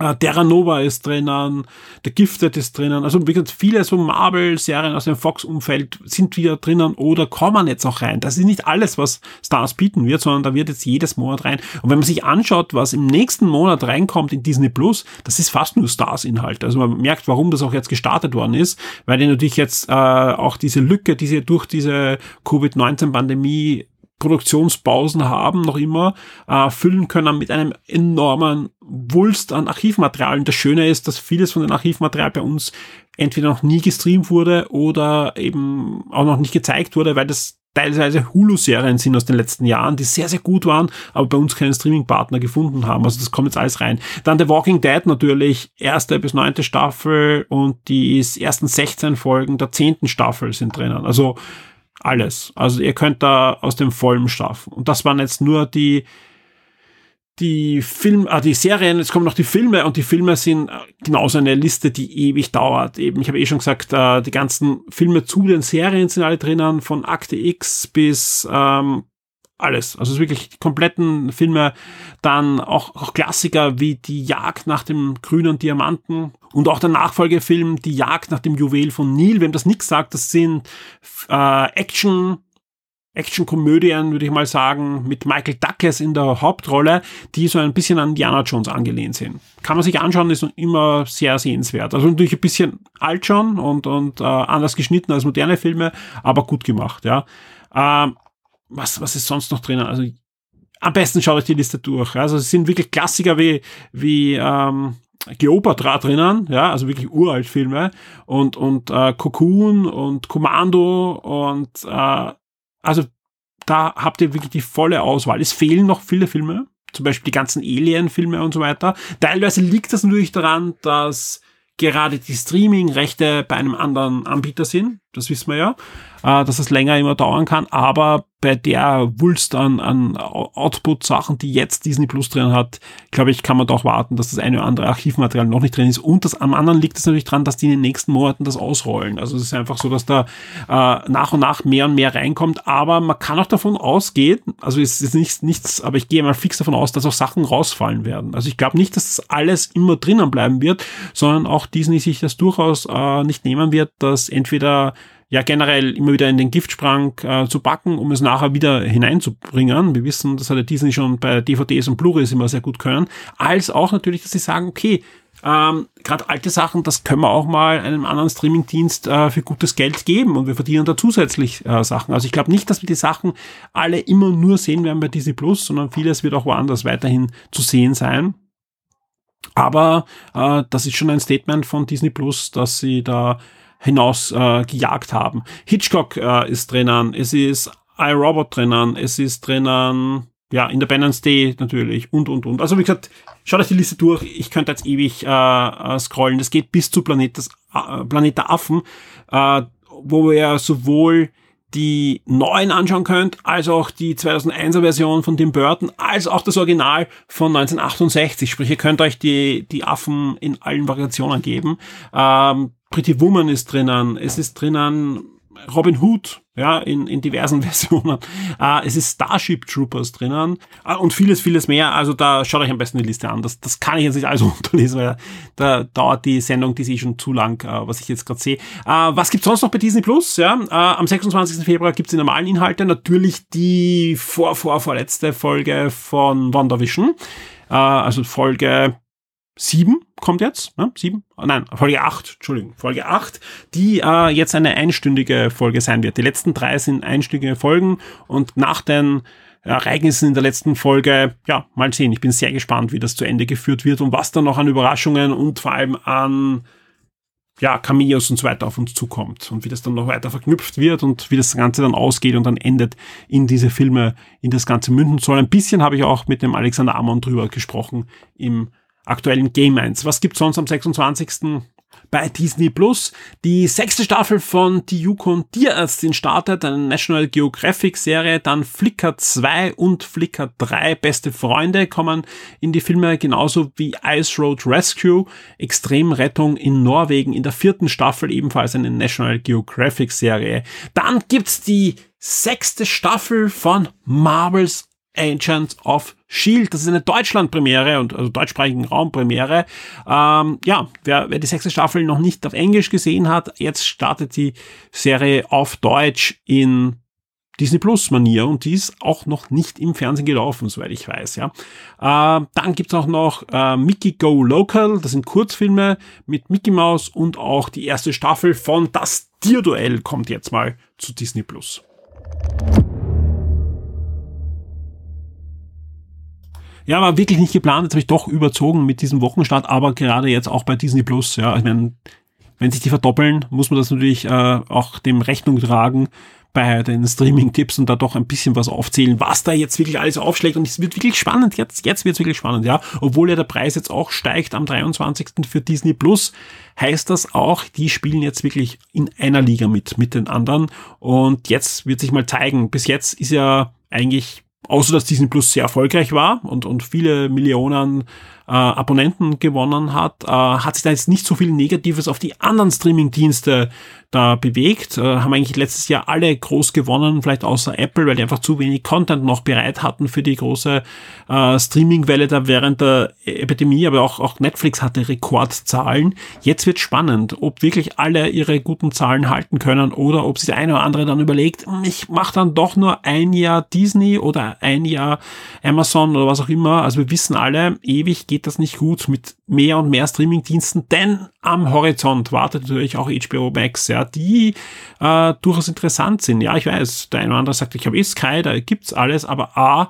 Uh, Terra Nova ist drinnen, The Gifted ist drinnen, also wie gesagt, viele so Marvel-Serien aus dem Fox-Umfeld sind wieder drinnen oder kommen jetzt auch rein. Das ist nicht alles, was Stars bieten wird, sondern da wird jetzt jedes Monat rein. Und wenn man sich anschaut, was im nächsten Monat reinkommt in Disney Plus, das ist fast nur Stars-Inhalt. Also man merkt, warum das auch jetzt gestartet worden ist, weil die natürlich jetzt äh, auch diese Lücke, die sie durch diese Covid-19-Pandemie Produktionspausen haben, noch immer, äh, füllen können mit einem enormen Wulst an Archivmaterial. Das Schöne ist, dass vieles von dem Archivmaterial bei uns entweder noch nie gestreamt wurde oder eben auch noch nicht gezeigt wurde, weil das teilweise Hulu-Serien sind aus den letzten Jahren, die sehr, sehr gut waren, aber bei uns keinen Streaming-Partner gefunden haben. Also das kommt jetzt alles rein. Dann The Walking Dead natürlich, erste bis neunte Staffel und die ersten 16 Folgen der zehnten Staffel sind drinnen. Also alles. Also ihr könnt da aus dem Vollen schaffen. Und das waren jetzt nur die, die Film, ah, die Serien, jetzt kommen noch die Filme und die Filme sind äh, genauso eine Liste, die ewig dauert. Eben, ich habe eh schon gesagt, äh, die ganzen Filme zu den Serien sind alle drinnen, von Akte X bis ähm, alles. Also wirklich die kompletten Filme. Dann auch, auch Klassiker wie Die Jagd nach dem grünen Diamanten und auch der Nachfolgefilm Die Jagd nach dem Juwel von Neil. Wem das nichts sagt, das sind äh, Action, Action-Komödien, würde ich mal sagen, mit Michael Douglas in der Hauptrolle, die so ein bisschen an Diana Jones angelehnt sind. Kann man sich anschauen, ist immer sehr sehenswert. Also natürlich ein bisschen alt schon und, und äh, anders geschnitten als moderne Filme, aber gut gemacht, ja. Ähm, was, was ist sonst noch drinnen? Also am besten schaut euch die Liste durch. Also es sind wirklich Klassiker wie, wie ähm, Cleopatra drinnen, ja, also wirklich uralt Filme und, und äh, Cocoon und Commando und äh, also da habt ihr wirklich die volle Auswahl. Es fehlen noch viele Filme, zum Beispiel die ganzen Alien-Filme und so weiter. Teilweise liegt das natürlich daran, dass gerade die Streaming-Rechte bei einem anderen Anbieter sind. Das wissen wir ja, äh, dass es länger immer dauern kann, aber bei der Wulst an, an Output-Sachen, die jetzt Disney Plus drin hat, glaube ich, kann man doch warten, dass das eine oder andere Archivmaterial noch nicht drin ist. Und das, am anderen liegt es natürlich dran, dass die in den nächsten Monaten das ausrollen. Also es ist einfach so, dass da äh, nach und nach mehr und mehr reinkommt. Aber man kann auch davon ausgehen, also es ist nichts, nichts, aber ich gehe mal fix davon aus, dass auch Sachen rausfallen werden. Also ich glaube nicht, dass das alles immer drinnen bleiben wird, sondern auch Disney sich das durchaus äh, nicht nehmen wird, dass entweder ja generell immer wieder in den Giftsprang äh, zu packen, um es nachher wieder hineinzubringen. Wir wissen, das hat der Disney schon bei DVDs und Blu-rays immer sehr gut können. Als auch natürlich, dass sie sagen, okay, ähm, gerade alte Sachen, das können wir auch mal einem anderen Streamingdienst äh, für gutes Geld geben und wir verdienen da zusätzlich äh, Sachen. Also ich glaube nicht, dass wir die Sachen alle immer nur sehen werden bei Disney Plus, sondern vieles wird auch woanders weiterhin zu sehen sein. Aber äh, das ist schon ein Statement von Disney Plus, dass sie da hinaus äh, gejagt haben. Hitchcock äh, ist drinnen, es ist iRobot drinnen, es ist drinnen, ja, Independence Day natürlich und, und, und. Also wie gesagt, schaut euch die Liste durch. Ich könnte jetzt ewig äh, äh scrollen. Das geht bis zu Planet, des, äh, Planet der Affen, äh, wo wir sowohl die neuen anschauen könnt, als auch die 2001er Version von Tim Burton, als auch das Original von 1968. Sprich, ihr könnt euch die, die Affen in allen Variationen geben. Ähm, Pretty Woman ist drinnen, es ist drinnen Robin Hood, ja, in, in diversen Versionen. Uh, es ist Starship Troopers drinnen uh, und vieles, vieles mehr. Also da schaut euch am besten die Liste an. Das, das kann ich jetzt nicht alles unterlesen, weil da dauert die Sendung, die ist eh schon zu lang, uh, was ich jetzt gerade sehe. was gibt's sonst noch bei Disney Plus? Ja, am 26. Februar gibt's die normalen Inhalte. Natürlich die vor, vor, vorletzte Folge von WandaVision. also Folge sieben kommt jetzt, ne? sieben? Oh, nein, Folge acht, Entschuldigung, Folge acht, die äh, jetzt eine einstündige Folge sein wird. Die letzten drei sind einstündige Folgen und nach den Ereignissen in der letzten Folge, ja, mal sehen. Ich bin sehr gespannt, wie das zu Ende geführt wird und was dann noch an Überraschungen und vor allem an ja, Cameos und so weiter auf uns zukommt und wie das dann noch weiter verknüpft wird und wie das Ganze dann ausgeht und dann endet in diese Filme, in das Ganze münden soll. Ein bisschen habe ich auch mit dem Alexander Amon drüber gesprochen im aktuellen Game 1. Was gibt's sonst am 26. bei Disney Plus? Die sechste Staffel von Die Yukon Tierärztin startet, eine National Geographic Serie, dann Flickr 2 und Flickr 3 Beste Freunde kommen in die Filme, genauso wie Ice Road Rescue, Extremrettung in Norwegen in der vierten Staffel ebenfalls eine National Geographic Serie. Dann gibt's die sechste Staffel von Marvels Agents of Shield. Das ist eine Deutschland-Premiere und also deutschsprachigen Raum-Premiere. Ähm, ja, wer, wer die sechste Staffel noch nicht auf Englisch gesehen hat, jetzt startet die Serie auf Deutsch in Disney Plus Manier und die ist auch noch nicht im Fernsehen gelaufen, soweit ich weiß. Ja, äh, dann gibt's auch noch äh, Mickey Go Local. Das sind Kurzfilme mit Mickey Mouse und auch die erste Staffel von Das Tierduell kommt jetzt mal zu Disney Plus. Ja, war wirklich nicht geplant. Jetzt habe ich doch überzogen mit diesem Wochenstart, aber gerade jetzt auch bei Disney Plus. Ja, ich meine, wenn sich die verdoppeln, muss man das natürlich äh, auch dem Rechnung tragen bei den Streaming-Tipps und da doch ein bisschen was aufzählen, was da jetzt wirklich alles aufschlägt. Und es wird wirklich spannend. Jetzt, jetzt wird es wirklich spannend, ja. Obwohl ja der Preis jetzt auch steigt am 23. für Disney Plus, heißt das auch, die spielen jetzt wirklich in einer Liga mit, mit den anderen. Und jetzt wird sich mal zeigen. Bis jetzt ist ja eigentlich außer dass Disney Plus sehr erfolgreich war und, und viele Millionen äh, Abonnenten gewonnen hat, äh, hat sich da jetzt nicht so viel Negatives auf die anderen Streaming-Dienste da bewegt. Äh, haben eigentlich letztes Jahr alle groß gewonnen, vielleicht außer Apple, weil die einfach zu wenig Content noch bereit hatten für die große äh, Streaming-Welle da während der Epidemie, aber auch, auch Netflix hatte Rekordzahlen. Jetzt wird spannend, ob wirklich alle ihre guten Zahlen halten können oder ob sich der eine oder andere dann überlegt, hm, ich mache dann doch nur ein Jahr Disney oder ein Jahr Amazon oder was auch immer. Also wir wissen alle, ewig geht das nicht gut mit mehr und mehr Streamingdiensten, denn am Horizont wartet natürlich auch HBO Max, ja, die äh, durchaus interessant sind. Ja, ich weiß, der eine oder andere sagt, ich habe eh Sky, da gibt's alles, aber A,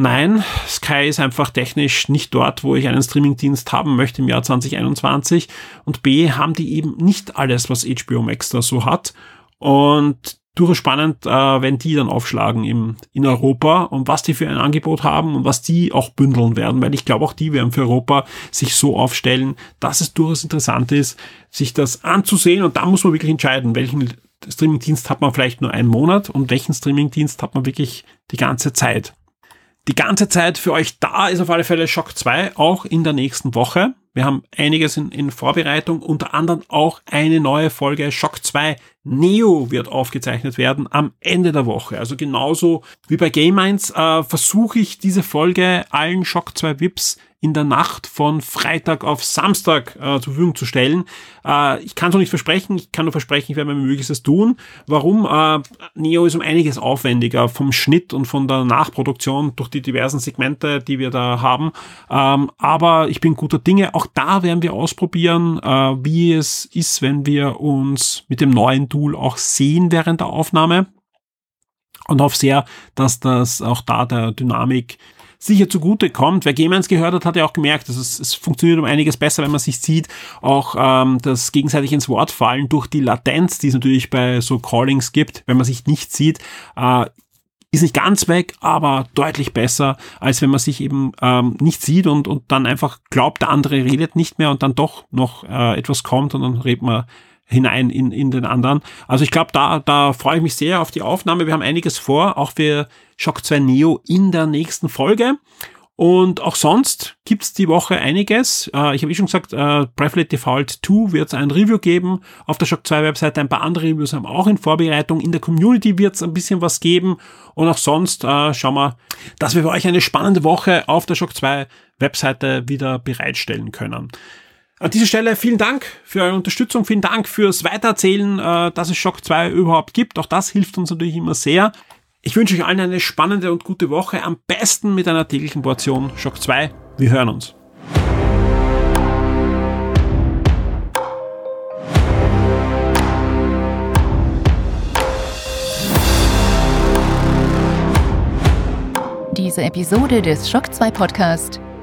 Nein, Sky ist einfach technisch nicht dort, wo ich einen Streamingdienst haben möchte im Jahr 2021. Und B, haben die eben nicht alles, was HBO Max da so hat. Und durchaus spannend, äh, wenn die dann aufschlagen im, in Europa und was die für ein Angebot haben und was die auch bündeln werden, weil ich glaube auch die werden für Europa sich so aufstellen, dass es durchaus interessant ist, sich das anzusehen und da muss man wirklich entscheiden, welchen Streamingdienst hat man vielleicht nur einen Monat und welchen Streamingdienst hat man wirklich die ganze Zeit. Die ganze Zeit für euch da ist auf alle Fälle Shock 2, auch in der nächsten Woche. Wir haben einiges in, in Vorbereitung, unter anderem auch eine neue Folge Shock 2 Neo wird aufgezeichnet werden am Ende der Woche. Also genauso wie bei Game 1 äh, versuche ich diese Folge allen Shock 2 VIPs in der Nacht von Freitag auf Samstag äh, zur Verfügung zu stellen. Äh, ich kann es noch nicht versprechen, ich kann nur versprechen, ich werde mein Möglichstes tun. Warum? Äh, Neo ist um einiges aufwendiger vom Schnitt und von der Nachproduktion durch die diversen Segmente, die wir da haben. Ähm, aber ich bin guter Dinge. Auch da werden wir ausprobieren, äh, wie es ist, wenn wir uns mit dem neuen Tool auch sehen während der Aufnahme. Und hoffe sehr, dass das auch da der Dynamik sicher zugute kommt. Wer Game 1 gehört hat, hat ja auch gemerkt, dass es, es funktioniert um einiges besser, wenn man sich sieht. Auch ähm, das gegenseitig ins Wort fallen durch die Latenz, die es natürlich bei so Callings gibt, wenn man sich nicht sieht. Äh, ist nicht ganz weg, aber deutlich besser, als wenn man sich eben ähm, nicht sieht und, und dann einfach glaubt, der andere redet nicht mehr und dann doch noch äh, etwas kommt und dann redet man hinein in, in den anderen. Also ich glaube, da, da freue ich mich sehr auf die Aufnahme. Wir haben einiges vor, auch für Shock 2 Neo in der nächsten Folge. Und auch sonst gibt's die Woche einiges. Äh, ich habe eh schon gesagt, äh, Bravely Default 2 wird es ein Review geben. Auf der Shock 2 Webseite ein paar andere Reviews haben auch in Vorbereitung. In der Community wird es ein bisschen was geben. Und auch sonst äh, schauen wir, dass wir für euch eine spannende Woche auf der Shock 2 Webseite wieder bereitstellen können. An dieser Stelle vielen Dank für eure Unterstützung, vielen Dank fürs Weitererzählen, äh, dass es Shock 2 überhaupt gibt. Auch das hilft uns natürlich immer sehr. Ich wünsche euch allen eine spannende und gute Woche, am besten mit einer täglichen Portion Shock 2. Wir hören uns. Diese Episode des Shock 2 Podcast